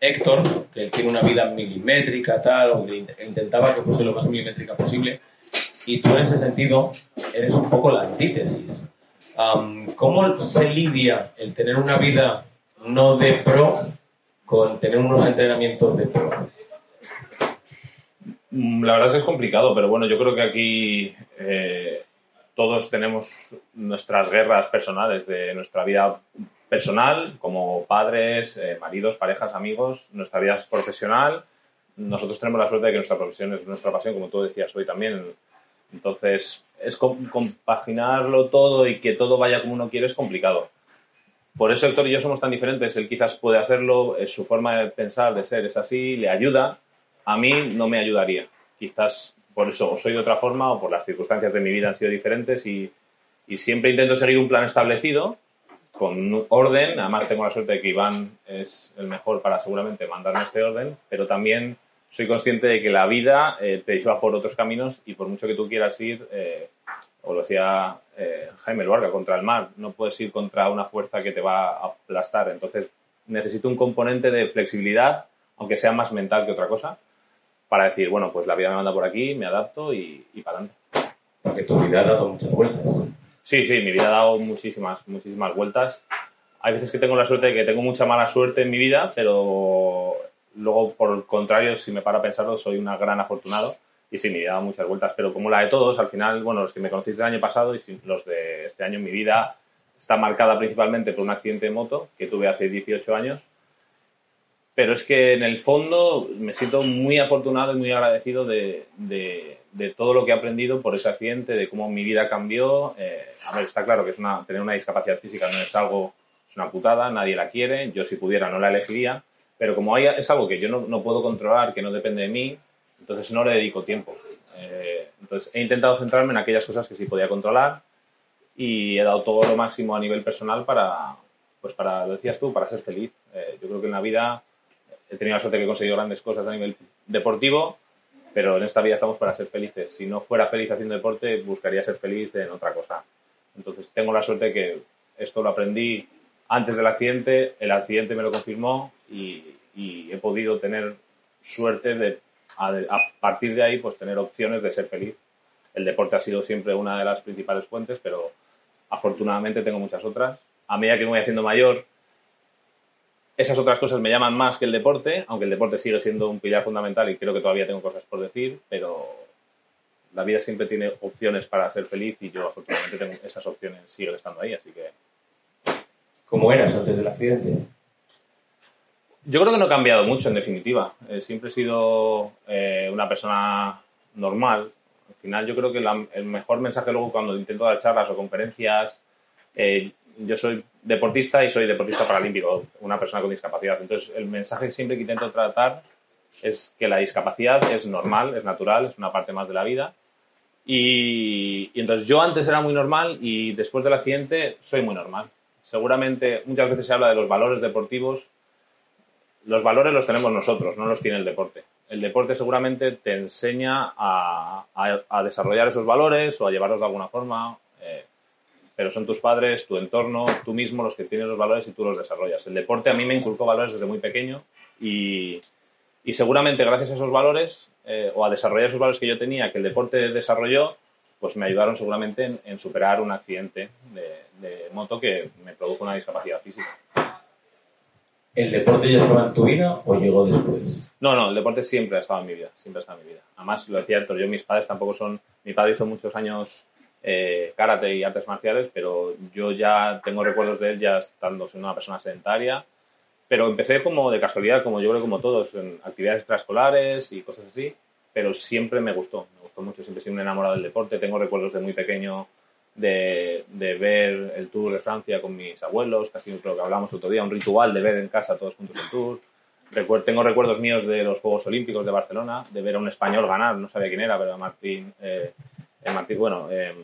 Héctor que tiene una vida milimétrica, tal, o intentaba que fuese lo más milimétrica posible, y tú en ese sentido eres un poco la antítesis. ¿Cómo se lidia el tener una vida no de pro con tener unos entrenamientos de pro? Mm, La verdad es que es complicado, pero bueno, yo creo que aquí eh, todos tenemos nuestras guerras personales de nuestra vida personal, como padres, eh, maridos, parejas, amigos, nuestra vida profesional. Nosotros tenemos la suerte de que nuestra profesión es nuestra pasión, como tú decías hoy también. Entonces, es com- compaginarlo todo y que todo vaya como uno quiere es complicado. Por eso Héctor y yo somos tan diferentes. Él quizás puede hacerlo, es su forma de pensar, de ser, es así, le ayuda. A mí no me ayudaría. Quizás por eso o soy de otra forma o por las circunstancias de mi vida han sido diferentes y siempre intento seguir un plan establecido con orden. Además tengo la suerte de que Iván es el mejor para seguramente mandarme este orden, pero también soy consciente de que la vida eh, te lleva por otros caminos y por mucho que tú quieras ir, eh, o lo decía eh, Jaime Luarga, contra el mar, no puedes ir contra una fuerza que te va a aplastar. Entonces necesito un componente de flexibilidad, aunque sea más mental que otra cosa, para decir, bueno, pues la vida me manda por aquí, me adapto y, y para adelante. Porque tu vida ha dado muchas vueltas. Sí, sí, mi vida ha dado muchísimas, muchísimas vueltas. Hay veces que tengo la suerte de que tengo mucha mala suerte en mi vida, pero luego, por el contrario, si me paro a pensarlo, soy un gran afortunado. Y sí, mi vida ha dado muchas vueltas, pero como la de todos, al final, bueno, los que me conocéis del año pasado y los de este año, mi vida está marcada principalmente por un accidente de moto que tuve hace 18 años. Pero es que en el fondo me siento muy afortunado y muy agradecido de, de- de todo lo que he aprendido por ese accidente, de cómo mi vida cambió. Eh, a ver, está claro que es una, tener una discapacidad física no es algo, es una putada, nadie la quiere, yo si pudiera no la elegiría, pero como hay, es algo que yo no, puedo controlar, que no depende de mí, entonces no le dedico tiempo. Eh, entonces he intentado centrarme en aquellas cosas que sí podía controlar y he dado todo lo máximo a nivel personal para, pues para, lo decías tú, para ser feliz. Eh, yo creo que en la vida he tenido la suerte que he conseguido grandes cosas a nivel deportivo, pero en esta vida estamos para ser felices. Si no fuera feliz haciendo deporte, buscaría ser feliz en otra cosa. Entonces tengo la suerte que esto lo aprendí antes del accidente, el accidente me lo confirmó y, he podido tener suerte de, a, a partir de ahí, pues tener opciones de ser feliz. El deporte ha sido siempre una de las principales fuentes, pero afortunadamente tengo muchas otras. A medida que me voy haciendo mayor, esas otras cosas me llaman más que el deporte, aunque el deporte sigue siendo un pilar fundamental y creo que todavía tengo cosas por decir, pero la vida siempre tiene opciones para ser feliz y yo afortunadamente tengo esas opciones, siguen estando ahí, así que ¿Cómo eras antes del accidente? yo creo que no he cambiado mucho en definitiva. Eh, siempre he sido eh, una persona normal. Al final yo creo que la- el mejor mensaje luego cuando intento dar charlas o conferencias, eh, yo soy deportista y soy deportista paralímpico, una persona con discapacidad. Entonces el mensaje siempre que intento tratar es que la discapacidad es normal, es natural, es una parte más de la vida. Y, y entonces yo antes era muy normal y después del accidente soy muy normal. Seguramente muchas veces se habla de los valores deportivos. Los valores los tenemos nosotros, no los tiene el deporte. El deporte seguramente te enseña a, a- a desarrollar esos valores o a llevarlos de alguna forma, pero son tus padres, tu entorno, tú mismo los que tienes los valores y tú los desarrollas. El deporte a mí me inculcó valores desde muy pequeño y, y seguramente gracias a esos valores eh, o a desarrollar esos valores que yo tenía, que el deporte desarrolló, pues me ayudaron seguramente en, en superar un accidente de, de moto que me produjo una discapacidad física. ¿El deporte ya estaba en tu vida o llegó después? No, no, el deporte siempre ha estado en mi vida, siempre ha estado en mi vida. Además, lo decía Héctor, yo mis padres tampoco son... Mi padre hizo muchos años eh, karate y artes marciales, pero yo ya tengo recuerdos de él ya estando siendo una persona sedentaria. Pero empecé como de casualidad, como yo creo como todos, en actividades extraescolares y cosas así. Pero siempre me gustó, me gustó mucho, siempre un enamorado del deporte. Tengo recuerdos de muy pequeño de, de ver el Tour de Francia con mis abuelos, casi lo que hablamos otro día, un ritual de ver en casa todos juntos el Tour. tengo recuerdos míos de los Juegos Olímpicos de Barcelona, de ver a un español ganar, no sabía quién era, pero Martín, eh, Martín bueno, eh,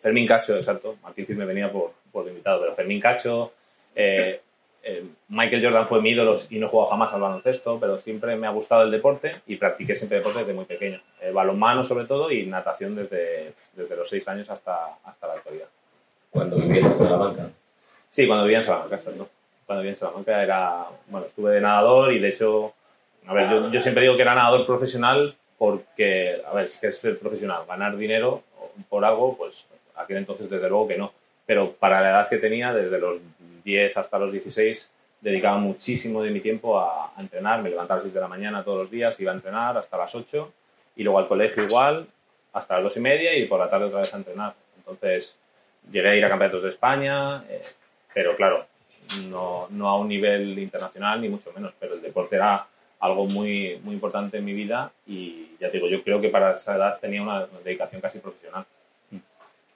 Fermín Cacho, exacto, Martín Cid me venía por, por invitado, pero Fermín Cacho, eh, eh, Michael Jordan fue mi ídolo y no he jugado jamás al baloncesto, pero siempre me ha gustado el deporte y practiqué siempre deporte desde muy pequeño. Eh, balonmano sobre todo y natación desde, desde los seis años hasta, hasta la actualidad. ¿Cuando vivías en Salamanca? Sí, cuando vivía en Salamanca, exacto. Cuando vivía en Salamanca era, bueno, estuve de nadador y de hecho, a ver, yo, yo siempre digo que era nadador profesional porque, a ver, ¿qué es ser profesional? Ganar dinero por algo, pues aquel entonces desde luego que no. Pero para la edad que tenía, desde los 10 hasta los 16 dedicaba muchísimo de mi tiempo a, entrenar, me levantaba a las 6 de la mañana todos los días, iba a entrenar hasta las 8 y luego al colegio igual hasta las 2 y media y por la tarde otra vez a entrenar. Entonces llegué a ir a campeonatos de España, eh, pero claro, no, no, a un nivel internacional ni mucho menos, pero el deporte era algo muy, muy importante en mi vida y ya te digo, yo creo que para esa edad tenía una dedicación casi profesional.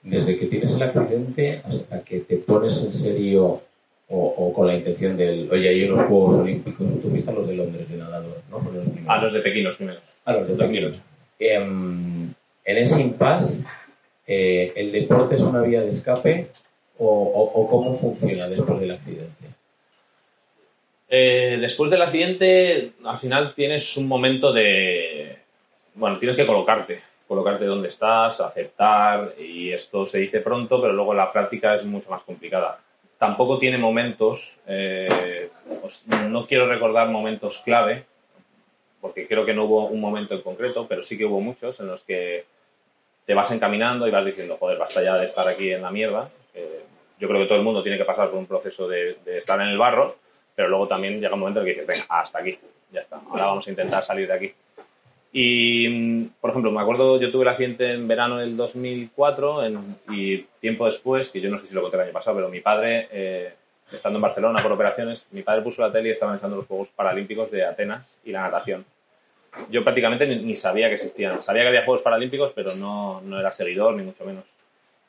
Desde que tienes el accidente hasta que te pones en serio o, con la intención del, oye, hay unos Juegos Olímpicos, tú fuiste a los de Londres de nadador, ¿no? a los de Pekín los primeros. A los de Pekín. Em, en ese impasse, eh, ¿el deporte es una vía de escape o, cómo funciona después del accidente? Eh, después del accidente, al final tienes un momento de... Bueno, tienes que colocarte, colocarte donde estás, aceptar, y esto se dice pronto, pero luego la práctica es mucho más complicada tampoco tiene momentos, eh, no quiero recordar momentos clave, porque creo que no hubo un momento en concreto, pero sí que hubo muchos en los que te vas encaminando y vas diciendo, joder, basta ya de estar aquí en la mierda. yo creo que todo el mundo tiene que pasar por un proceso de, de, estar en el barro, pero luego también llega un momento en el que dices, venga, hasta aquí, ya está, ahora vamos a intentar salir de aquí. Y, mm, por ejemplo, me acuerdo, yo tuve el accidente en verano del 2004 y tiempo después, que yo no sé si lo conté el año pasado, pero mi padre, eh, estando en Barcelona por operaciones, mi padre puso la tele y estaba echando los Juegos Paralímpicos de Atenas y la natación. Yo prácticamente ni, sabía que existían. Sabía que había Juegos Paralímpicos, pero no, no era seguidor, ni mucho menos.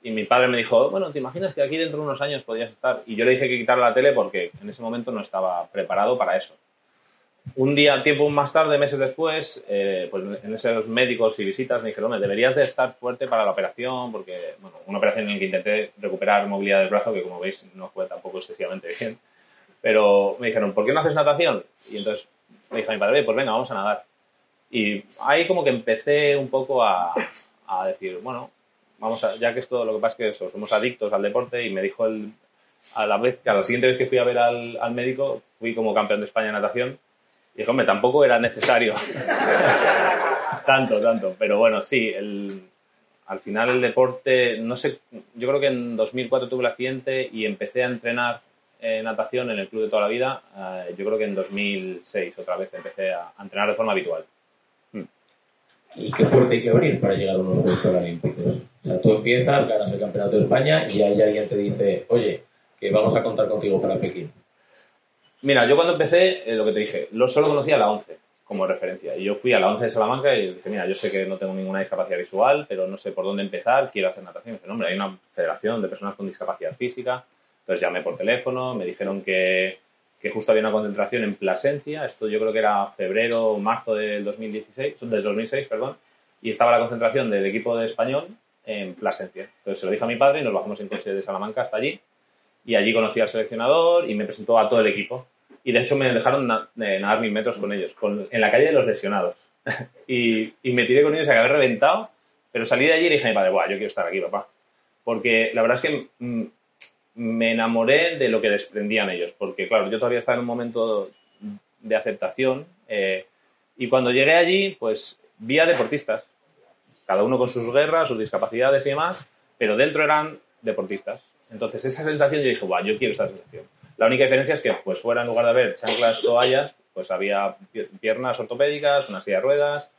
Y mi padre me dijo, bueno, ¿te imaginas que aquí dentro de unos años podías estar? Y yo le dije que quitar la tele porque en ese momento no estaba preparado para eso un día, tiempo más tarde, meses después, eh, pues en esos médicos y visitas me dijeron, deberías de estar fuerte para la operación, porque, bueno, una operación en la que intenté recuperar movilidad del brazo, que como veis no fue tampoco excesivamente bien. Pero me dijeron, ¿por qué no haces natación? Y entonces me dijo mi padre, pues venga, vamos a nadar. Y ahí como que empecé un poco a, a decir, bueno, vamos a, ya que esto, lo que pasa es que eso, somos adictos al deporte y me dijo el, a la vez, a la siguiente vez que fui a ver al, al médico, fui como campeón de España de natación y dije, hombre, tampoco era necesario. tanto, tanto. Pero bueno, sí, el, al final el deporte, no sé, yo creo que en 2004 tuve el accidente y empecé a entrenar natación en el club de toda la vida. Eh, yo creo que en 2006 otra vez empecé a, entrenar de forma habitual. ¿Y qué fuerte hay que abrir para llegar a unos Juegos Olímpicos? O sea, tú empiezas, ganas el Campeonato de España y ahí alguien te dice, oye, que vamos a contar contigo para Pekín. Mira, yo cuando empecé, eh, lo que te dije, lo solo conocía la 11 como referencia. Y yo fui a la 11 de Salamanca y dije, mira, yo sé que no tengo ninguna discapacidad visual, pero no sé por dónde empezar, quiero hacer natación. Y dije, hombre, hay una federación de personas con discapacidad física. Entonces llamé por teléfono, me dijeron que, que justo había una concentración en Plasencia, esto yo creo que era febrero o marzo del 2016, del 2006, perdón, y estaba la concentración del equipo de español en Plasencia. Entonces se lo dije a mi padre y nos bajamos en coche de Salamanca hasta allí y allí conocí al seleccionador y me presentó a todo el equipo. Y de hecho me dejaron nadar mil metros con ellos, en la calle de los lesionados. y, y, me tiré con ellos, acabé reventado, pero salí de allí y dije a mi padre, Buah, yo quiero estar aquí, papá. Porque la verdad es que mm, me enamoré de lo que desprendían ellos, porque claro, yo todavía estaba en un momento de aceptación eh, y cuando llegué allí, pues vi a deportistas, cada uno con sus guerras, sus discapacidades y demás, pero dentro eran deportistas. Entonces, esa sensación yo dije, guau, yo quiero esa sensación. La única diferencia es que, pues fuera, en lugar de haber chanclas toallas, pues había piernas ortopédicas, una silla de ruedas.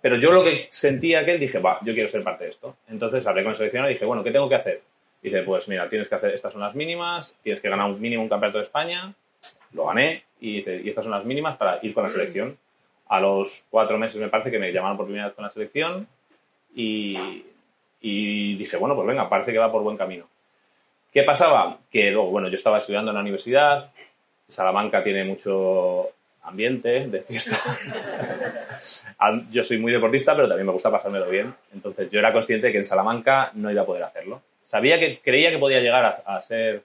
Pero yo lo que sentía aquel, dije, va, yo quiero ser parte de esto. Entonces hablé con el seleccionador y dije, bueno, ¿qué tengo que hacer? dice, pues mira, tienes que hacer, estas son las mínimas, tienes que ganar un mínimo un campeonato de España. Lo gané y dice, y estas son las mínimas para ir con la selección. A los cuatro meses me parece que me llamaron por primera vez con la selección y, y dije, bueno, pues venga, parece que va por buen camino. ¿Qué pasaba? Que luego, bueno, yo estaba estudiando en la universidad, Salamanca tiene mucho, ambiente, de fiesta. yo soy muy deportista, pero también me gusta pasármelo bien. Entonces yo era consciente de que en Salamanca no iba a poder hacerlo. Sabía que creía que podía llegar a, ser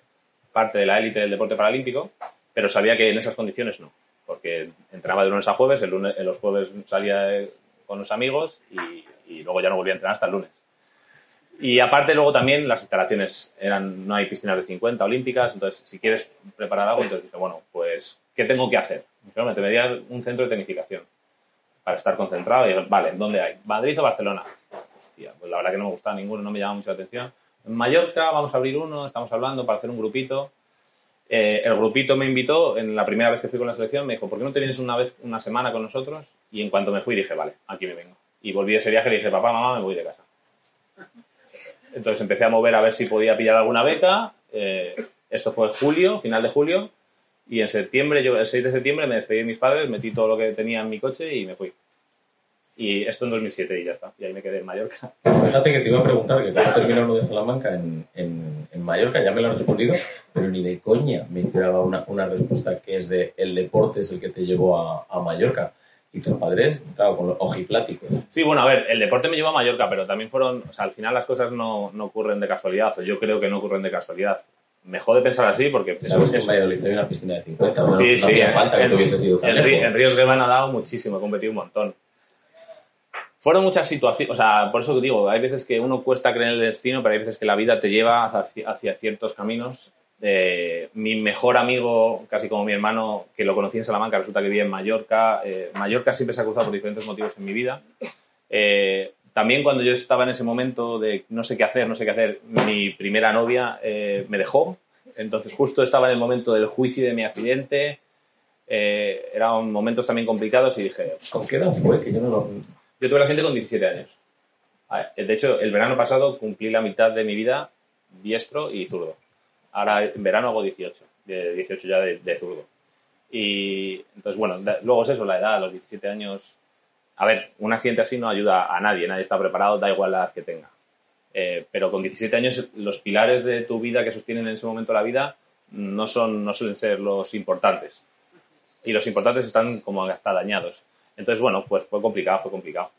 parte de la élite del deporte paralímpico, pero sabía que en esas condiciones no. Porque entrenaba de lunes a jueves, el lunes, los jueves salía con los amigos y, y luego ya no volvía a entrenar hasta el lunes. Y aparte luego también las instalaciones eran, no hay piscinas de 50 olímpicas, entonces si quieres preparar algo, entonces dije, bueno, pues, ¿qué tengo que hacer? Pero me tendría un centro de tecnificación para estar concentrado y vale, ¿dónde hay? ¿Madrid o Barcelona? Hostia, pues la verdad que no me gustaba ninguno, no me llamaba mucho la atención. En Mallorca vamos a abrir uno, estamos hablando para hacer un grupito. Eh, el grupito me invitó, en la primera vez que fui con la selección, me dijo, ¿por qué no te vienes una vez, una semana con nosotros? Y en cuanto me fui dije, vale, aquí me vengo. Y volví a ese viaje y le dije, papá, mamá, me voy de casa. Entonces empecé a mover a ver si podía pillar alguna beca. Eh, esto fue julio, final de julio. Y en septiembre, yo el 6 de septiembre me despedí de mis padres, metí todo lo que tenía en mi coche y me fui. Y esto en 2007 y ya está. Y ahí me quedé en Mallorca. Fíjate que te iba a preguntar que cómo terminó uno de Salamanca en, en, en, Mallorca, ya me lo has respondido, pero ni de coña me esperaba una, una respuesta que es de el deporte es el que te llevó a, a Mallorca y tus padres, claro, con los ojipláticos. Sí, bueno, a ver, el deporte me llevó a Mallorca, pero también fueron, o sea, al final las cosas no, no ocurren de casualidad, o yo creo que no ocurren de casualidad. Me jode pensar así porque... Sabes que en Valladolid hay una piscina de 50, sí, no sí, falta que en, tuviese sido en, en Ríos Gueva he nadado muchísimo, he competido un montón. Fueron muchas situaciones, o sea, por eso digo, hay veces que uno cuesta creer en el destino, pero hay veces que la vida te lleva hacia, hacia ciertos caminos eh, mi mejor amigo, casi como mi hermano, que lo conocí en Salamanca, resulta que vivía en Mallorca. Eh, Mallorca siempre se ha cruzado por diferentes motivos en mi vida. Eh, también cuando yo estaba en ese momento de no sé qué hacer, no sé qué hacer, mi primera novia me dejó. Entonces justo estaba en el momento del juicio de mi accidente. eran momentos también complicados y dije... ¿Con qué edad fue? Que yo no lo... Yo tuve la gente con 17 años. De hecho, el verano pasado cumplí la mitad de mi vida diestro y zurdo. Ahora en verano hago 18, de 18 ya de, zurdo. Y entonces, bueno, luego es eso, la edad, los 17 años. A ver, un accidente así no ayuda a nadie, nadie está preparado, da igual la edad que tenga. Eh, pero con 17 años los pilares de tu vida que sostienen en ese momento la vida no, son, no suelen ser los importantes. Y los importantes están como hasta dañados. Entonces, bueno, pues fue complicado, fue complicado.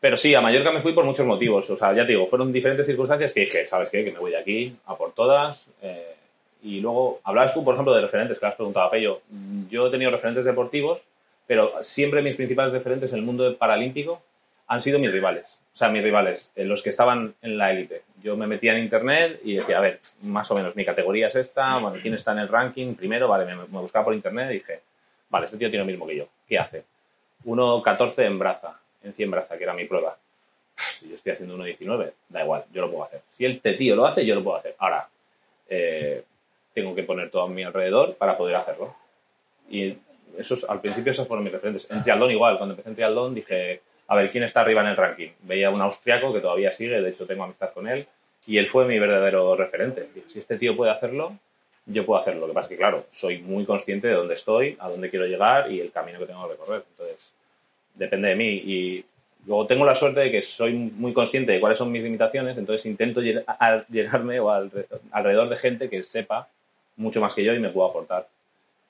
Pero sí, a Mallorca me fui por muchos motivos. O sea, ya te digo, fueron diferentes circunstancias que dije, ¿sabes qué? Que me voy de aquí a por todas. Eh, y luego, hablabas tú, por ejemplo, de referentes, que has preguntado a Pello. Yo he tenido referentes deportivos, pero siempre mis principales referentes en el mundo paralímpico han sido mis rivales. O sea, mis rivales, eh, los que estaban en la élite. Yo me metía en internet y decía, a ver, más o menos mi categoría es esta, bueno, quién está en el ranking primero, vale, me, me buscaba por internet y dije, vale, este tío tiene lo mismo que yo, ¿qué hace? 1.14 en braza, en 100 braza, que era mi prueba. Si yo estoy haciendo 1.19, da igual, yo lo puedo hacer. Si este tío lo hace, yo lo puedo hacer. Ahora, eh, tengo que poner todo a mi alrededor para poder hacerlo. Y esos, al principio esos fueron mis referentes. En triatlón igual, cuando empecé en triatlón dije, a ver, ¿quién está arriba en el ranking? Veía un austriaco que todavía sigue, de hecho tengo amistad con él, y él fue mi verdadero referente. si este tío puede hacerlo, yo puedo hacerlo. Lo que pasa es que, claro, soy muy consciente de dónde estoy, a dónde quiero llegar y el camino que tengo que recorrer. Entonces, depende de mí. Y luego tengo la suerte de que soy muy consciente de cuáles son mis limitaciones, entonces intento llenarme o alrededor de gente que sepa mucho más que yo y me pueda aportar.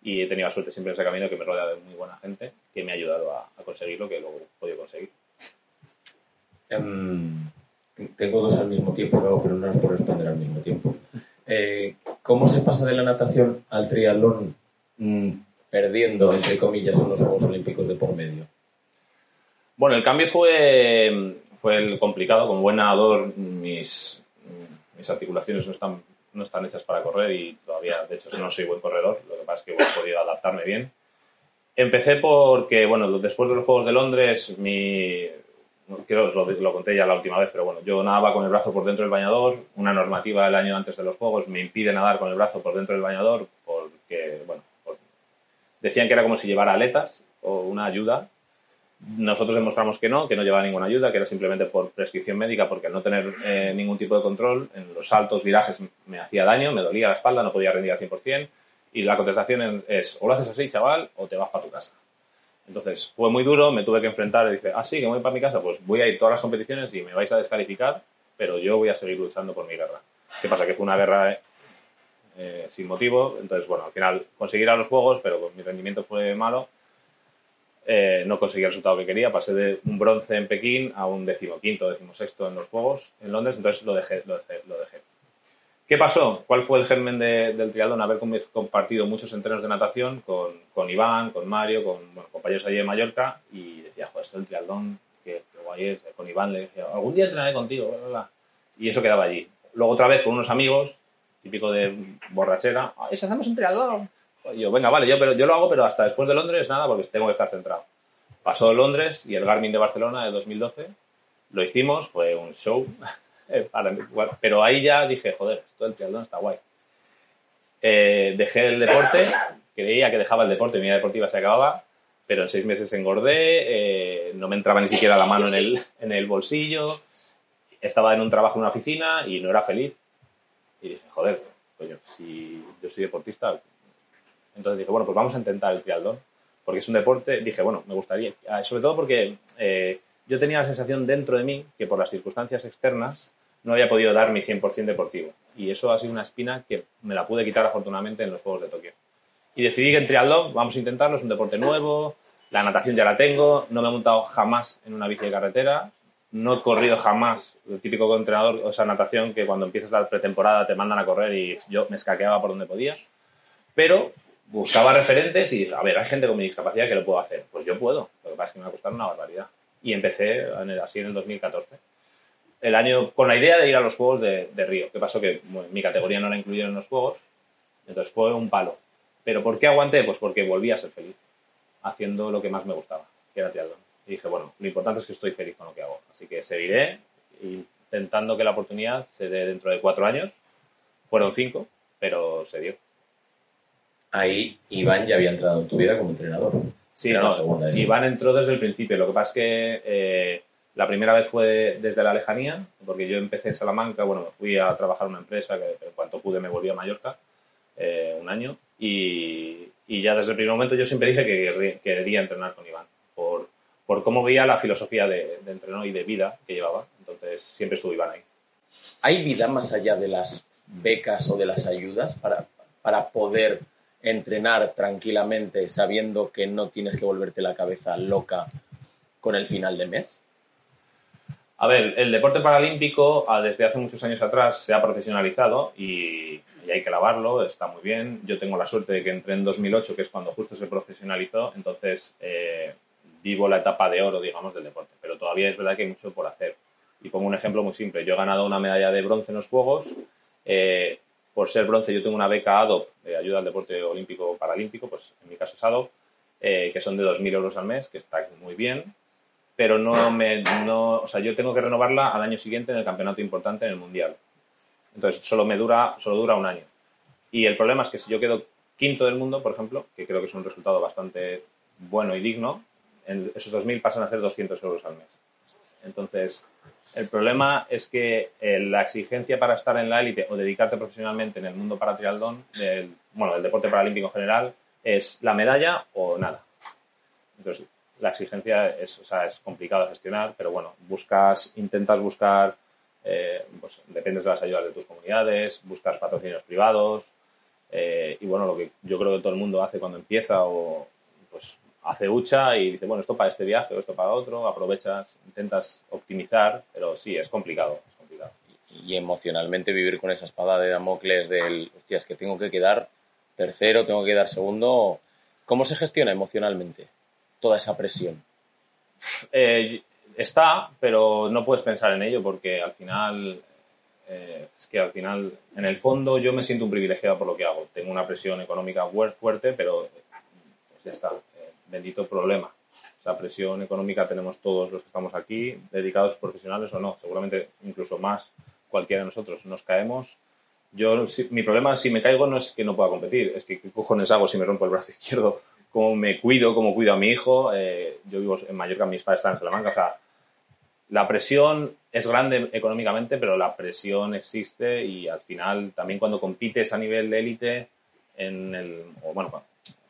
Y he tenido la suerte siempre en ese camino que me rodea de muy buena gente que me ha ayudado a, conseguir lo que luego he podido conseguir. Em, tengo dos al mismo tiempo, pero no es por responder al mismo tiempo. Eh, ¿Cómo se pasa de la natación al triatlón mm, perdiendo, entre comillas, unos Juegos Olímpicos de por medio? Bueno, el cambio fue, fue el complicado. Como buen nadador, mis, articulaciones no están, no están hechas para correr y todavía, de hecho, no soy buen corredor. Lo que pasa es que he podido adaptarme bien. Empecé porque, bueno, después de los Juegos de Londres, mi, quiero, lo, lo, conté ya la última vez, pero bueno, yo nadaba con el brazo por dentro del bañador. Una normativa del año antes de los Juegos me impide nadar con el brazo por dentro del bañador porque, bueno, decían que era como si llevara aletas o una ayuda nosotros demostramos que no, que no llevaba ninguna ayuda, que era simplemente por prescripción médica, porque al no tener eh, ningún tipo de control, en los saltos, virajes, me hacía daño, me dolía la espalda, no podía rendir al 100%, y la contestación es, o lo haces así, chaval, o te vas para tu casa. Entonces, fue muy duro, me tuve que enfrentar y dice, ah, sí, que voy para mi casa, pues voy a ir todas las competiciones y me vais a descalificar, pero yo voy a seguir luchando por mi guerra. ¿Qué pasa? Que fue una guerra eh, sin motivo. Entonces, bueno, al final conseguí a los juegos, pero mi rendimiento fue malo. Eh, no conseguí el resultado que quería. Pasé de un bronce en Pekín a un decimoquinto, decimosexto en los juegos en Londres. Entonces lo dejé. Lo dejé, lo dejé. ¿Qué pasó? ¿Cuál fue el germen del triatlón? Haber compartido muchos entrenos de natación con, con Iván, con Mario, con bueno, compañeros allí de Mallorca y decía, joder, esto del triatlón, qué, guay es. Con Iván le decía, algún día entrenaré contigo, Y eso quedaba allí. Luego otra vez con unos amigos, típico de borrachera, ¡ay, si hacemos un triatlón! Y yo, venga, vale, yo, pero, yo lo hago, pero hasta después de Londres nada, porque tengo que estar centrado. Pasó Londres y el Garmin de Barcelona de 2012, lo hicimos, fue un show Eh, pero ahí ya dije, joder, todo el triatlón está guay. Eh, dejé el deporte, creía que dejaba el deporte, mi vida deportiva se acababa, pero en seis meses engordé, eh, no me entraba ni siquiera la mano en el, en el bolsillo, estaba en un trabajo en una oficina y no era feliz. Y dije, joder, coño, si yo soy deportista. Entonces dije, bueno, pues vamos a intentar el triatlón, porque es un deporte, dije, bueno, me gustaría, ah, sobre todo porque yo tenía la sensación dentro de mí que por las circunstancias externas no había podido dar mi 100% deportivo. Y eso ha sido una espina que me la pude quitar afortunadamente en los Juegos de Tokio. Y decidí que en triatlón vamos a intentarlo, es un deporte nuevo, la natación ya la tengo, no me he montado jamás en una bici de carretera, no he corrido jamás, el típico entrenador, o sea, natación que cuando empiezas la pretemporada te mandan a correr y yo me escaqueaba por donde podía, pero buscaba referentes y, a ver, hay gente con mi discapacidad que lo puedo hacer, pues yo puedo, lo que pasa es que me va a costar una barbaridad. Y empecé así en el 2014 el año con la idea de ir a los Juegos de, Río. ¿Qué pasó? Que mi categoría no la incluyeron en los Juegos, entonces fue un palo. ¿Pero por qué aguanté? Pues porque volví a ser feliz, haciendo lo que más me gustaba, que era triatlón. Y dije, bueno, lo importante es que estoy feliz con lo que hago. Así que seguiré intentando que la oportunidad se dé dentro de cuatro años. Fueron cinco, pero se dio. Ahí Iván ya había entrado en tu vida como entrenador. Sí, no, Iván entró desde el principio. Lo que pasa es que eh, la primera vez fue desde la lejanía, porque yo empecé en Salamanca, bueno, me fui a trabajar en una empresa que en cuanto pude me volví a Mallorca eh, un año y, ya desde el primer momento yo siempre dije que quería entrenar con Iván por, por cómo veía la filosofía de, de entreno y de vida que llevaba. Entonces siempre estuvo Iván ahí. ¿Hay vida más allá de las becas o de las ayudas para, para poder entrenar tranquilamente sabiendo que no tienes que volverte la cabeza loca con el final de mes? A ver, el deporte paralímpico ah, desde hace muchos años atrás se ha profesionalizado y, hay que lavarlo, está muy bien. Yo tengo la suerte de que entré en 2008, que es cuando justo se profesionalizó, entonces eh, vivo la etapa de oro, digamos, del deporte. Pero todavía es verdad que hay mucho por hacer. Y pongo un ejemplo muy simple. Yo he ganado una medalla de bronce en los Juegos. Eh, por ser bronce yo tengo una beca ADOP de ayuda al deporte olímpico paralímpico, pues en mi caso es ADOP, eh, que son de 2.000 euros al mes, que está muy bien pero no me, no, o sea, yo tengo que renovarla al año siguiente en el campeonato importante en el mundial. Entonces, solo me dura, solo dura un año. Y el problema es que si yo quedo quinto del mundo, por ejemplo, que creo que es un resultado bastante bueno y digno, en esos 2.000 pasan a ser 200 euros al mes. Entonces, el problema es que eh, la exigencia para estar en la élite o dedicarte profesionalmente en el mundo para triatlón, del, bueno, del deporte paralímpico en general, es la medalla o nada. Entonces, la exigencia es, o sea, es complicado de gestionar, pero bueno, buscas, intentas buscar, eh, pues dependes de las ayudas de tus comunidades, buscas patrocinios privados, eh, y bueno, lo que yo creo que todo el mundo hace cuando empieza o pues hace hucha y dice, bueno, esto para este viaje o esto para otro, aprovechas, intentas optimizar, pero sí, es complicado, es complicado. Y, emocionalmente vivir con esa espada de Damocles del, hostias, que tengo que quedar tercero, tengo que quedar segundo, ¿cómo se gestiona emocionalmente? Toda esa presión? Eh, está, pero no puedes pensar en ello porque al final, eh, es que al final, en el fondo yo me siento un privilegiado por lo que hago. Tengo una presión económica fuerte, pero pues ya está, eh, bendito problema. Esa presión económica tenemos todos los que estamos aquí, dedicados profesionales o no, seguramente incluso más cualquiera de nosotros. Nos caemos. Yo, mi problema si me caigo no es que no pueda competir, es que qué cojones hago si me rompo el brazo izquierdo cómo me cuido, cómo cuido a mi hijo. Eh, yo vivo en Mallorca, mis padres están en Salamanca. O sea, la presión es grande económicamente, pero la presión existe y al final también cuando compites a nivel de élite, en el, o bueno,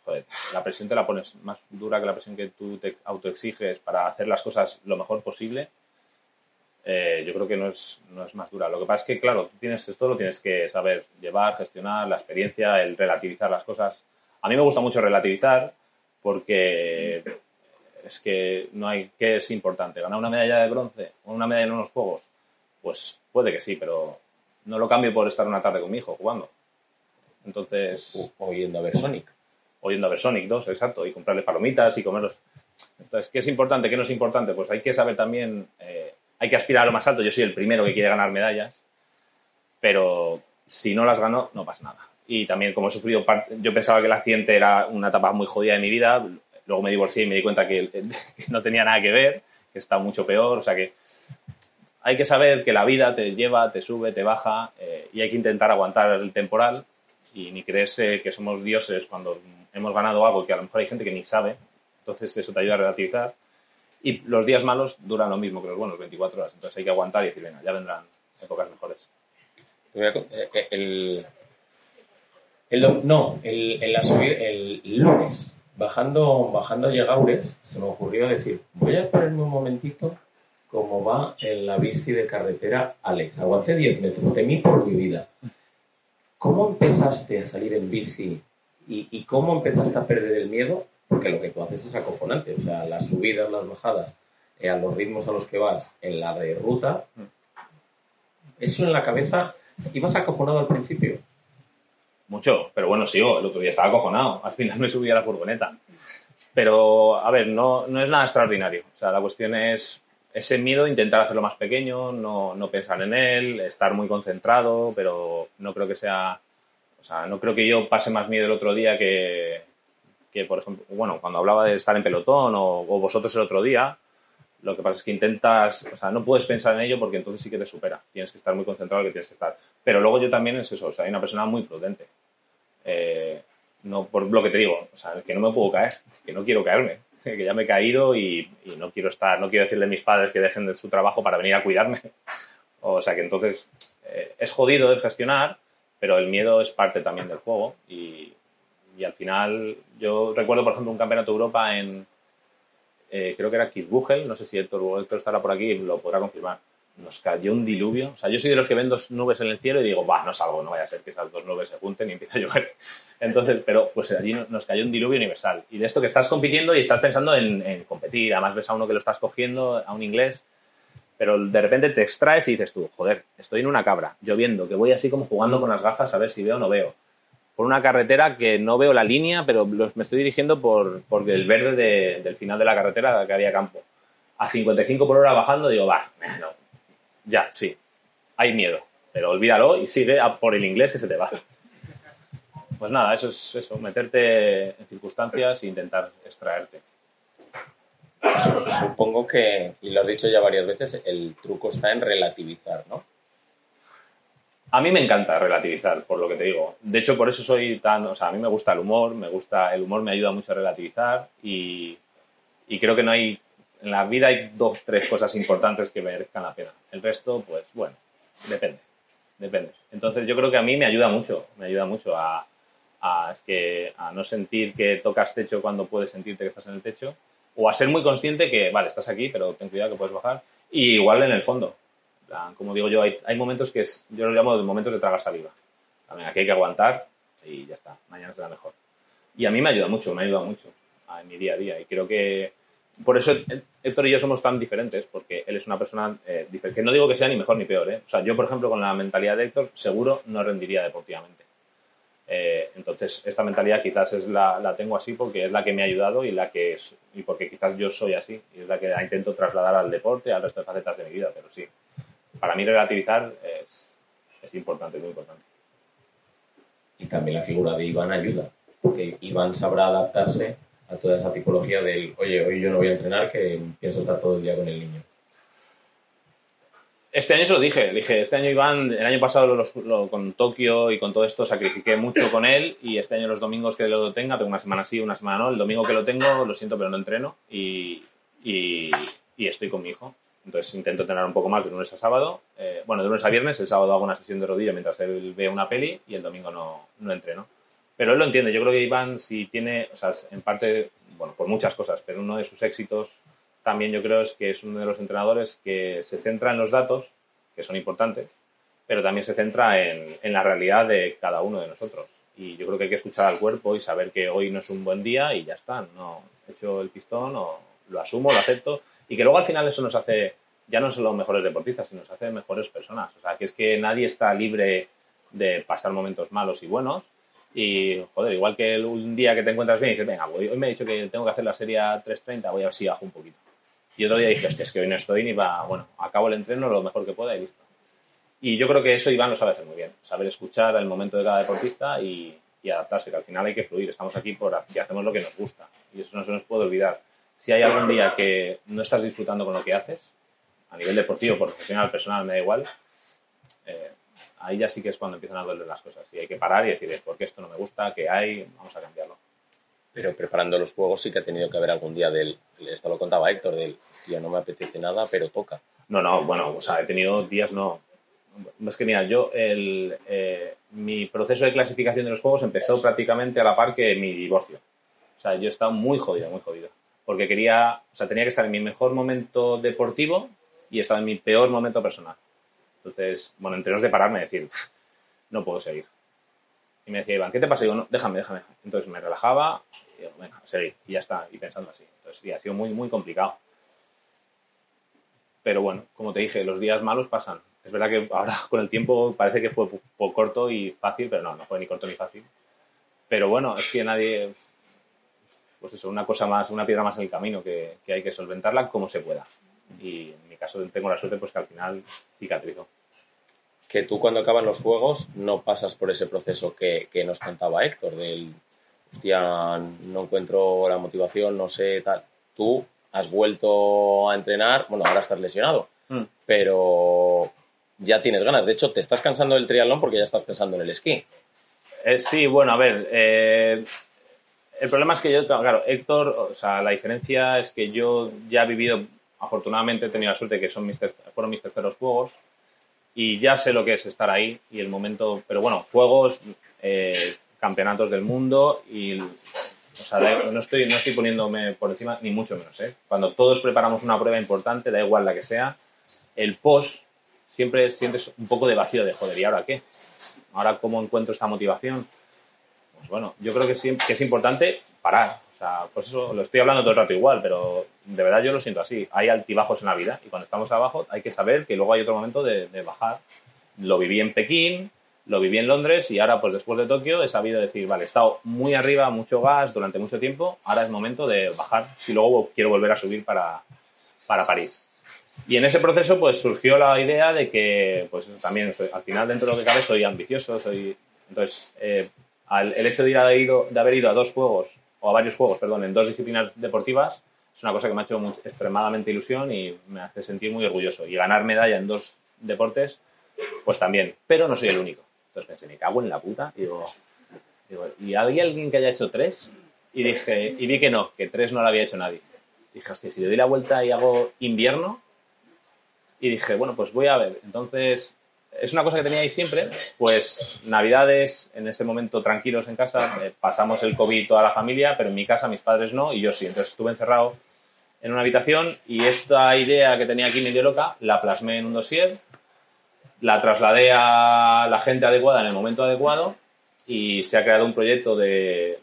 joder, la presión te la pones más dura que la presión que tú te autoexiges para hacer las cosas lo mejor posible. eh, yo creo que no es, no es más dura. Lo que pasa es que, claro, tienes esto lo tienes que saber llevar, gestionar, la experiencia, el relativizar las cosas. A mí me gusta mucho relativizar porque es que no hay qué es importante ganar una medalla de bronce o una medalla en unos juegos pues puede que sí pero no lo cambio por estar una tarde con mi hijo jugando. Entonces oyendo a ver Sonic. oyendo a ver Sonic 2 exacto y comprarle palomitas y comerlos. Entonces qué es importante qué no es importante pues hay que saber también eh, hay que aspirar a lo más alto. Yo soy el primero que quiere ganar medallas pero si no las gano no pasa nada y también como he sufrido yo pensaba que el accidente era una etapa muy jodida de mi vida Luego me divorcié y me di cuenta que, no tenía nada que ver, que está mucho peor. O sea que hay que saber que la vida te lleva, te sube, te baja eh, y hay que intentar aguantar el temporal y ni creerse que somos dioses cuando hemos ganado algo que a lo mejor hay gente que ni sabe. Entonces eso te ayuda a relativizar. Y los días malos duran lo mismo que los buenos, 24 horas. Entonces hay que aguantar y decir, venga, ya vendrán épocas mejores. Eh, el, el, no, el, el, el lunes bajando, bajando a Llegaures, se me ocurrió decir, voy a ponerme un momentito cómo va en la bici de carretera Alex. Aguanté 10 metros, temí por mi vida. ¿Cómo empezaste a salir en bici y, cómo empezaste a perder el miedo? Porque lo que tú haces es acojonante, o sea, las subidas, las bajadas, eh, a los ritmos a los que vas en la de ruta, eso en la cabeza, ibas acojonado al principio. Mucho, pero bueno, sigo. El otro día estaba acojonado. Al final me subí a la furgoneta. Pero, a ver, no, no es nada extraordinario. O sea, la cuestión es ese miedo, intentar hacerlo más pequeño, no, no pensar en él, estar muy concentrado, pero no creo que sea. O sea, no creo que yo pase más miedo el otro día que, que por ejemplo, bueno, cuando hablaba de estar en pelotón o, o, vosotros el otro día, lo que pasa es que intentas, o sea, no puedes pensar en ello porque entonces sí que te supera. Tienes que estar muy concentrado en lo que tienes que estar. Pero luego yo también es eso, o sea, hay una persona muy prudente. Eh, no por lo que te digo, o sea, que no me puedo caer, que no quiero caerme, que ya me he caído y, no quiero estar, no quiero decirle a mis padres que dejen de su trabajo para venir a cuidarme. O sea que entonces eh, es jodido de gestionar, pero el miedo es parte también del juego y, al final yo recuerdo, por ejemplo, un campeonato de Europa en, eh, creo que era Kitzbühel, no sé si Héctor, Héctor estará por aquí y lo podrá confirmar nos cayó un diluvio. O sea, yo soy de los que ven dos nubes en el cielo y digo, va, no salgo, no vaya a ser que esas dos nubes se junten y empiece a llover. Entonces, pero pues allí nos cayó un diluvio universal. Y de esto que estás compitiendo y estás pensando en, competir, además ves a uno que lo estás cogiendo, a un inglés, pero de repente te extraes y dices tú, joder, estoy en una cabra, lloviendo, que voy así como jugando con las gafas a ver si veo o no veo. Por una carretera que no veo la línea, pero me estoy dirigiendo por, por el verde del final de la carretera que había campo. A 55 por hora bajando, digo, va, no, ya, sí, hay miedo, pero olvídalo y sigue a por el inglés que se te va. Pues nada, eso es eso, meterte en circunstancias e intentar extraerte. Supongo que, y lo has dicho ya varias veces, el truco está en relativizar, ¿no? A mí me encanta relativizar, por lo que te digo. De hecho, por eso soy tan. O sea, a mí me gusta el humor, me gusta. El humor me ayuda mucho a relativizar y, y creo que no hay en la vida hay dos, tres cosas importantes que merezcan la pena. El resto, pues bueno, depende. Depende. Entonces yo creo que a mí me ayuda mucho, me ayuda mucho a, que, a no sentir que tocas techo cuando puedes sentirte que estás en el techo, o a ser muy consciente que, vale, estás aquí, pero ten cuidado que puedes bajar. Y igual en el fondo. Como digo yo, hay, hay momentos que es, yo lo llamo momentos de tragar saliva. Aquí hay que aguantar y ya está, mañana será mejor. Y a mí me ayuda mucho, me ayuda mucho en mi día a día. Y creo que por eso Héctor y yo somos tan diferentes, porque él es una persona eh, diferente. Que no digo que sea ni mejor ni peor, ¿eh? O sea, yo, por ejemplo, con la mentalidad de Héctor, seguro no rendiría deportivamente. Eh, entonces, esta mentalidad quizás es la, la, tengo así porque es la que me ha ayudado y la que es, y porque quizás yo soy así, y es la que intento trasladar al deporte, al resto de facetas de mi vida, pero sí. Para mí relativizar es, es importante, muy importante. Y también la figura de Iván ayuda, porque Iván sabrá adaptarse a toda esa tipología del, oye, hoy yo no voy a entrenar, que pienso estar todo el día con el niño. Este año se lo dije, dije, este año Iván, el año pasado con Tokio y con todo esto sacrifiqué mucho con él y este año los domingos que lo tenga, tengo una semana sí, una semana no, el domingo que lo tengo, lo siento, pero no entreno y, y, estoy con mi hijo. Entonces intento entrenar un poco más de lunes a sábado, eh, bueno, de lunes a viernes, el sábado hago una sesión de rodilla mientras él ve una peli y el domingo no, no entreno. Pero él lo entiende. Yo creo que Iván, si tiene, o sea, en parte, bueno, por muchas cosas, pero uno de sus éxitos también yo creo es que es uno de los entrenadores que se centra en los datos, que son importantes, pero también se centra en, en la realidad de cada uno de nosotros. Y yo creo que hay que escuchar al cuerpo y saber que hoy no es un buen día y ya está. No he hecho el pistón o lo asumo, lo acepto. Y que luego al final eso nos hace, ya no solo mejores deportistas, sino nos hace mejores personas. O sea, que es que nadie está libre de pasar momentos malos y buenos. Y, joder, igual que un día que te encuentras bien y dices, venga, hoy me he dicho que tengo que hacer la serie 3.30, voy a ver si bajo un poquito. Y otro día dije, hostia, es que hoy no estoy ni va, bueno, acabo el entreno lo mejor que pueda y listo. Y yo creo que eso Iván lo sabe hacer muy bien, saber escuchar el momento de cada deportista y, adaptarse, que al final hay que fluir, estamos aquí por que hacemos lo que nos gusta y eso no se nos puede olvidar. Si hay algún día que no estás disfrutando con lo que haces, a nivel deportivo, profesional, personal, me da igual, eh, ahí ya sí que es cuando empiezan a doler las cosas y hay que parar y decir, ¿por qué esto no me gusta? ¿Qué hay? Vamos a cambiarlo. Pero preparando los juegos sí que ha tenido que haber algún día del, esto lo contaba Héctor, del, tío, no me apetece nada, pero toca. No, no, bueno, o sea, he tenido días, no, es que mira, yo, el, eh, mi proceso de clasificación de los juegos empezó prácticamente a la par que mi divorcio. O sea, yo estaba muy jodido, muy jodido. Porque quería, o sea, tenía que estar en mi mejor momento deportivo y estaba en mi peor momento personal. Entonces, bueno, entre los de pararme y decir, no puedo seguir. Y me decía Iván, ¿qué te pasa? Y digo, no, déjame, déjame. Entonces me relajaba y digo, venga, seguir. Y ya está, y pensando así. Entonces, sí, ha sido muy, muy complicado. Pero bueno, como te dije, los días malos pasan. Es verdad que ahora con el tiempo parece que fue poco corto y fácil, pero no, no fue ni corto ni fácil. Pero bueno, es que nadie, pues eso, una cosa más, una piedra más en el camino que, que hay que solventarla como se pueda. Y en mi caso tengo la suerte pues que al final cicatrizo. Que tú cuando acaban los juegos no pasas por ese proceso que, que nos contaba Héctor, del, hostia, no encuentro la motivación, no sé, tal. Tú has vuelto a entrenar, bueno, ahora estás lesionado, mm. pero ya tienes ganas. De hecho, te estás cansando del triatlón porque ya estás pensando en el esquí. Eh, sí, bueno, a ver, eh, el problema es que yo, claro, Héctor, o sea, la diferencia es que yo ya he vivido, afortunadamente he tenido la suerte de que son mis fueron mis terceros juegos y ya sé lo que es estar ahí y el momento, pero bueno, juegos, eh, campeonatos del mundo y no estoy, no estoy poniéndome por encima, ni mucho menos. ¿eh? Cuando todos preparamos una prueba importante, da igual la que sea, el post siempre sientes un poco de vacío de joder, ¿y ahora qué? ¿Ahora cómo encuentro esta motivación? Pues bueno, yo creo que, que es importante parar. Sea, pues eso lo estoy hablando todo el rato igual, pero de verdad yo lo siento así. Hay altibajos en la vida y cuando estamos abajo hay que saber que luego hay otro momento de, de bajar. Lo viví en Pekín, lo viví en Londres y ahora, pues después de Tokio, he sabido decir, vale, he estado muy arriba, mucho gas durante mucho tiempo, ahora es momento de bajar si luego quiero volver a subir para, para París. Y en ese proceso, pues surgió la idea de que, pues también, al final, dentro de lo que cabe, soy ambicioso, soy... Entonces, eh, el hecho de, ir a, de haber ido a dos juegos, o a varios juegos, perdón, en dos disciplinas deportivas, es una cosa que me ha hecho extremadamente ilusión y me hace sentir muy orgulloso. Y ganar medalla en dos deportes, pues también. Pero no soy el único. Entonces pensé, me cago en la puta. Y digo, ¿y había alguien que haya hecho tres? Y dije, y vi que no, que tres no lo había hecho nadie. Dije, hostia, si le doy la vuelta y hago invierno. Y dije, bueno, pues voy a ver. Entonces, es una cosa que tenía ahí siempre. Pues Navidades, en ese momento tranquilos en casa, eh, pasamos el COVID toda la familia, pero en mi casa mis padres no y yo sí. Entonces estuve encerrado en una habitación y esta idea que tenía aquí medio loca la plasmé en un dossier la trasladé a la gente adecuada en el momento adecuado y se ha creado un proyecto de,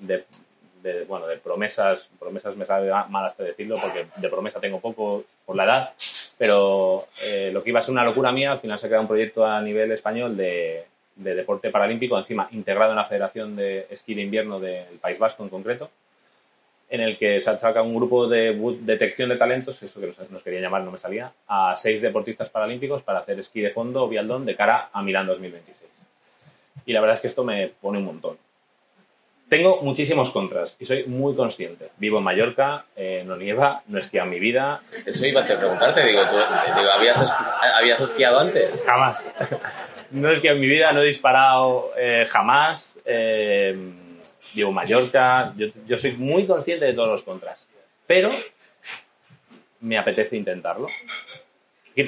bueno, de promesas, promesas me sale mal hasta decirlo porque de promesa tengo poco por la edad, pero eh, lo que iba a ser una locura mía, al final se ha creado un proyecto a nivel español de, de deporte paralímpico, encima integrado en la Federación de Esquí de Invierno del País Vasco en concreto, en el que se saca un grupo de detección de talentos, eso que nos, quería llamar, no me salía, a seis deportistas paralímpicos para hacer esquí de fondo o vialdón de cara a Milán 2026. Y la verdad es que esto me pone un montón. Tengo muchísimos contras y soy muy consciente. Vivo en Mallorca, eh, no nieva, no he esquiado en mi vida. Eso iba a preguntarte, digo, ¿habías, esquiado antes? Jamás. no he esquiado en mi vida, no he disparado eh, jamás. Eh, vivo Mallorca, yo, soy muy consciente de todos los contras, pero me apetece intentarlo.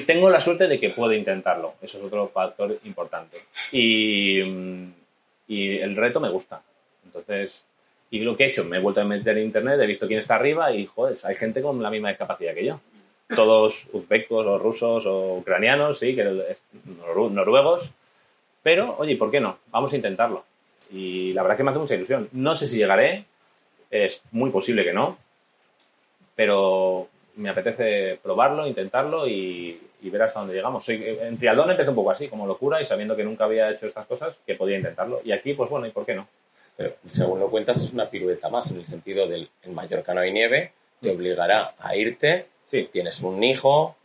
Tengo la suerte de que puedo intentarlo, eso es otro factor importante. Y, y el reto me gusta. Entonces, Y lo que he hecho, me he vuelto a meter en internet, he visto quién está arriba y, joder, hay gente con la misma discapacidad que yo. Todos uzbecos o rusos o ucranianos, sí, que noruegos. Pero, oye, ¿por qué no? Vamos a intentarlo. Y la verdad que me hace mucha ilusión. No sé si llegaré, es muy posible que no, pero me apetece probarlo, intentarlo y, ver hasta dónde llegamos. Soy, en triatlón empecé un poco así, como locura y sabiendo que nunca había hecho estas cosas, que podía intentarlo. Y aquí, pues bueno, ¿y por qué no? Pero según lo cuentas, es una pirueta más en el sentido del en Mallorca no hay nieve, te obligará a irte, sí. tienes un hijo,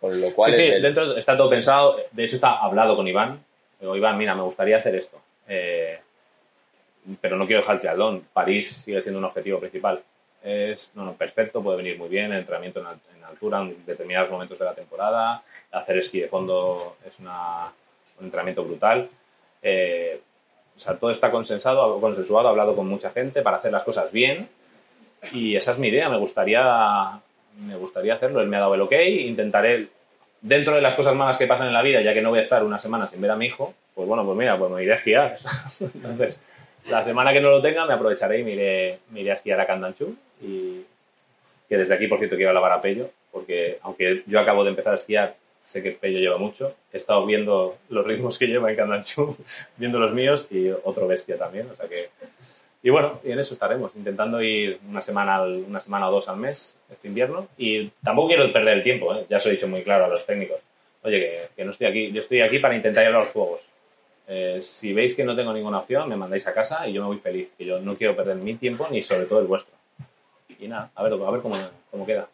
con lo cual... Sí, sí, dentro está todo pensado, de hecho está hablado con Iván. Digo, Iván, mira, me gustaría hacer esto. Eh, pero no quiero dejar el triatlón. París sigue siendo un objetivo principal. Es no, no, perfecto, puede venir muy bien, el entrenamiento en, altura en determinados momentos de la temporada, hacer esquí de fondo es una, un entrenamiento brutal. Eh, o sea, todo está consensado, consensuado, hablado con mucha gente para hacer las cosas bien y esa es mi idea, me gustaría, me gustaría hacerlo. Él me ha dado el ok, intentaré, dentro de las cosas malas que pasan en la vida, ya que no voy a estar una semana sin ver a mi hijo, pues bueno, pues mira, pues me iré a esquiar. Entonces, la semana que no lo tenga me aprovecharé y me iré, a esquiar a Candanchú y que desde aquí, por cierto, quiero alabar a Pello, porque aunque yo acabo de empezar a esquiar, sé que Pello lleva mucho. He estado viendo los ritmos que lleva en Candanchú, viendo los míos y otro bestia también, o sea que... Y bueno, y en eso estaremos, intentando ir una semana, una semana o dos al mes este invierno. Y tampoco quiero perder el tiempo, ¿eh? ya os he dicho muy claro a los técnicos. Oye, que, que no estoy aquí, yo estoy aquí para intentar ir a los juegos eh, si veis que no tengo ninguna opción, me mandáis a casa y yo me voy feliz. Que yo no quiero perder mi tiempo ni sobre todo el vuestro. Y nada, a ver, a ver cómo, cómo queda.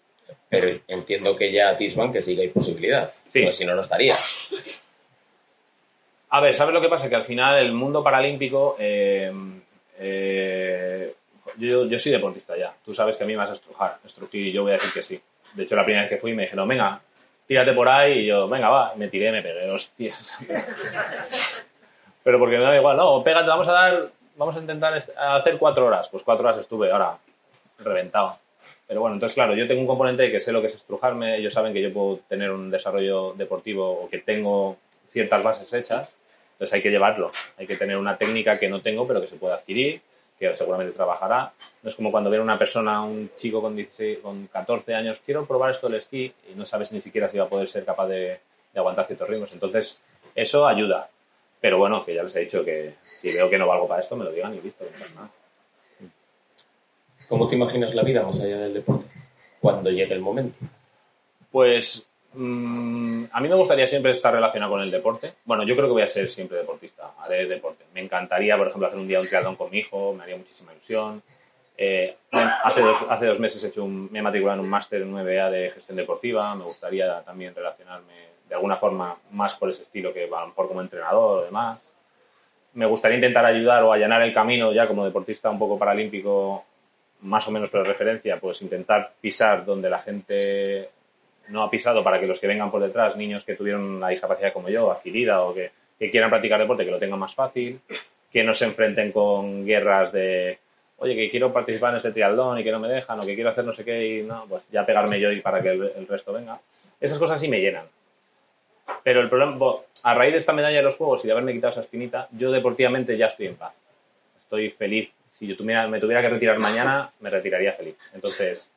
Pero entiendo que ya atisban que sí que hay posibilidad. Sí. Pues si no, no estaría. A ver, ¿sabes lo que pasa? Que al final el mundo paralímpico. Eh, eh, yo, yo, soy deportista ya. Tú sabes que a mí me vas a estrujar. Estrujir y yo voy a decir que sí. De hecho, la primera vez que fui me dijeron, venga, tírate por ahí. Y yo, venga, va. Me tiré, me pegué, hostias. Pero porque me da igual, no, pégate, vamos a dar, vamos a intentar hacer cuatro horas. Pues cuatro horas estuve, ahora reventado. Pero bueno, entonces claro, yo tengo un componente de que sé lo que es estrujarme, ellos saben que yo puedo tener un desarrollo deportivo o que tengo ciertas bases hechas, entonces hay que llevarlo, hay que tener una técnica que no tengo pero que se puede adquirir, que seguramente trabajará. No es como cuando viene una persona, un chico con, 16, con 14 años, quiero probar esto del esquí y no sabes ni siquiera si va a poder ser capaz de, de aguantar ciertos ritmos. Entonces, eso ayuda. Pero bueno, que ya les he dicho que si veo que no valgo para esto, me lo digan y listo, no nada. ¿Cómo te imaginas la vida más allá del deporte? Cuando llegue el momento. Pues mm, a mí me gustaría siempre estar relacionado con el deporte. Bueno, yo creo que voy a ser siempre deportista, haré deporte. Me encantaría, por ejemplo, hacer un día un triatlón con mi hijo, me haría muchísima ilusión. Eh, hace, dos, hace dos meses he hecho un, me he matriculado en un máster en 9A de gestión deportiva. Me gustaría también relacionarme de alguna forma más por ese estilo que va por como entrenador o demás. Me gustaría intentar ayudar o allanar el camino ya como deportista un poco paralímpico, más o menos por referencia, pues intentar pisar donde la gente no ha pisado para que los que vengan por detrás, niños que tuvieron una discapacidad como yo, adquirida o que, quieran practicar deporte, que lo tengan más fácil, que no se enfrenten con guerras de oye, que quiero participar en este triatlón y que no me dejan, o que quiero hacer no sé qué y no, pues ya pegarme yo y para que el resto venga. Esas cosas sí me llenan. Pero el problema, a raíz de esta medalla de los Juegos y de haberme quitado esa espinita, yo deportivamente ya estoy en paz. Estoy feliz. Si yo tuviera, me tuviera que retirar mañana, me retiraría feliz. Entonces,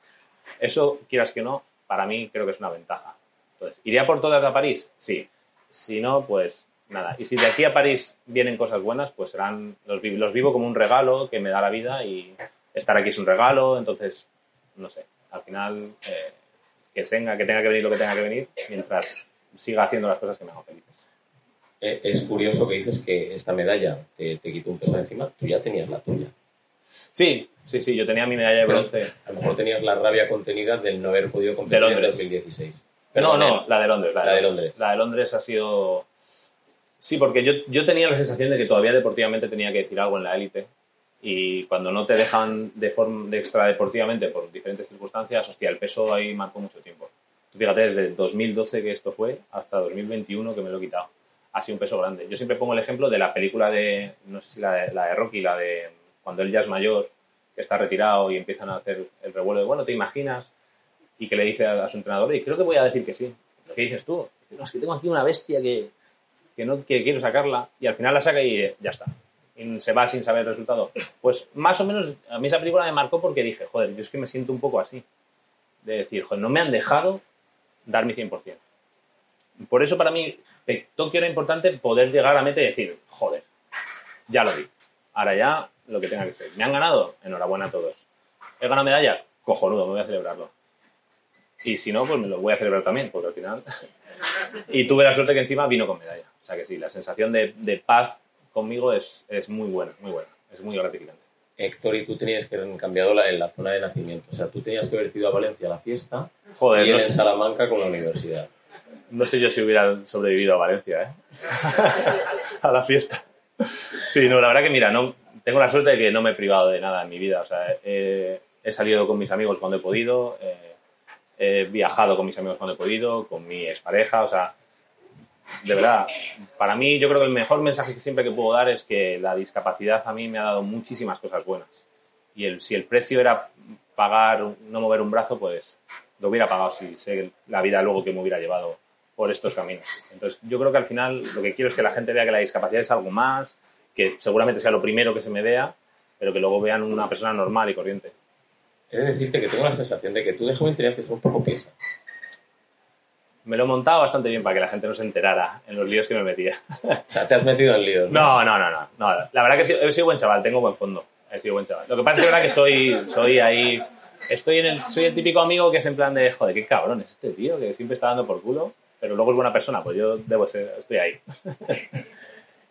eso, quieras que no, para mí creo que es una ventaja. Entonces, ¿iría por todas a París? Sí. Si no, pues nada. Y si de aquí a París vienen cosas buenas, pues serán, los, los vivo como un regalo que me da la vida y estar aquí es un regalo. Entonces, no sé, al final, eh, que, tenga, que tenga que venir lo que tenga que venir, mientras siga haciendo las cosas que me hagan felices. Eh, es curioso que dices que esta medalla te, quitó un peso encima, tú ya tenías la tuya. Sí, sí, sí, yo tenía mi medalla de bronce. a lo mejor tenías la rabia contenida del no haber podido competir en 2016. no, no, la de Londres. La, de, Londres. La de Londres ha sido... Sí, porque yo, yo tenía la sensación de que todavía deportivamente tenía que decir algo en la élite y cuando no te dejan de, forma, de extra deportivamente por diferentes circunstancias, hostia, el peso ahí marcó mucho tiempo. Fíjate, desde 2012 que esto fue hasta 2021 que me lo he quitado. Ha sido un peso grande. Yo siempre pongo el ejemplo de la película de, no sé si la de, la de Rocky, la de cuando él ya es mayor, que está retirado y empiezan a hacer el revuelo de, bueno, ¿te imaginas? Y que le dice a, su entrenador, y creo que voy a decir que sí. Que dices tú, es que tengo aquí una bestia que, que no que quiero sacarla, y al final la saca y ya está. y se va sin saber el resultado. Pues más o menos a mí esa película me marcó porque dije, joder, yo es que me siento un poco así. De decir, joder, no me han dejado dar mi 100%. Por eso para mí Tokio era importante poder llegar a meta y decir, joder, ya lo vi. Ahora ya lo que tenga que ser. ¿Me han ganado? Enhorabuena a todos. ¿He ganado medalla? Cojonudo, me voy a celebrarlo. Y si no, pues me lo voy a celebrar también, porque al final... y tuve la suerte que encima vino con medalla. O sea que sí, la sensación de, de paz conmigo es, es, muy buena, muy buena. Es muy gratificante. Héctor, y tú tenías que haber cambiado la, en la zona de nacimiento. O sea, tú tenías que haber ido a Valencia a la fiesta Joder, y no en sé, Salamanca con la universidad. no sé yo si hubiera sobrevivido a Valencia, ¿eh? a la fiesta. Sí, no, la verdad que mira, no, tengo la suerte de que no me he privado de nada en mi vida. O sea, he, salido con mis amigos cuando he podido, eh, he viajado con mis amigos cuando he podido, con mi expareja, o sea, de verdad, para mí yo creo que el mejor mensaje que siempre que puedo dar es que la discapacidad a mí me ha dado muchísimas cosas buenas. Y el, si el precio era pagar, no mover un brazo, pues lo hubiera pagado si sé la vida luego que me hubiera llevado por estos caminos. Entonces yo creo que al final lo que quiero es que la gente vea que la discapacidad es algo más, que seguramente sea lo primero que se me vea, pero que luego vean una persona normal y corriente. He de decirte que tengo la sensación de que tú de joven tenías que ser un poco pieza. Me lo he montado bastante bien para que la gente no se enterara en los líos que me metía. O sea, te has metido en líos. No, no, no, no. no. La verdad que he sido, buen chaval, tengo buen fondo. He sido buen chaval. Lo que pasa es que verdad que soy, soy ahí. Estoy en el, soy el típico amigo que es en plan de, joder, qué cabrón es este tío que siempre está dando por culo, pero luego es buena persona, pues yo debo ser, estoy ahí.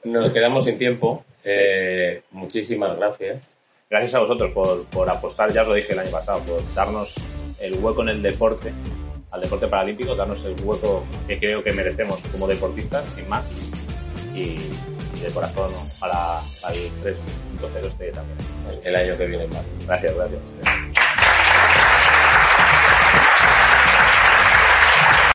Nos quedamos sin tiempo. Eh, muchísimas gracias. Gracias a vosotros por, por apostar, ya os lo dije el año pasado, por darnos el hueco en el deporte, al deporte paralímpico, darnos el hueco que creo que merecemos como deportistas, sin más. Y, y de corazón para, para el 3.0 este también. El, el año que viene más. Gracias, gracias.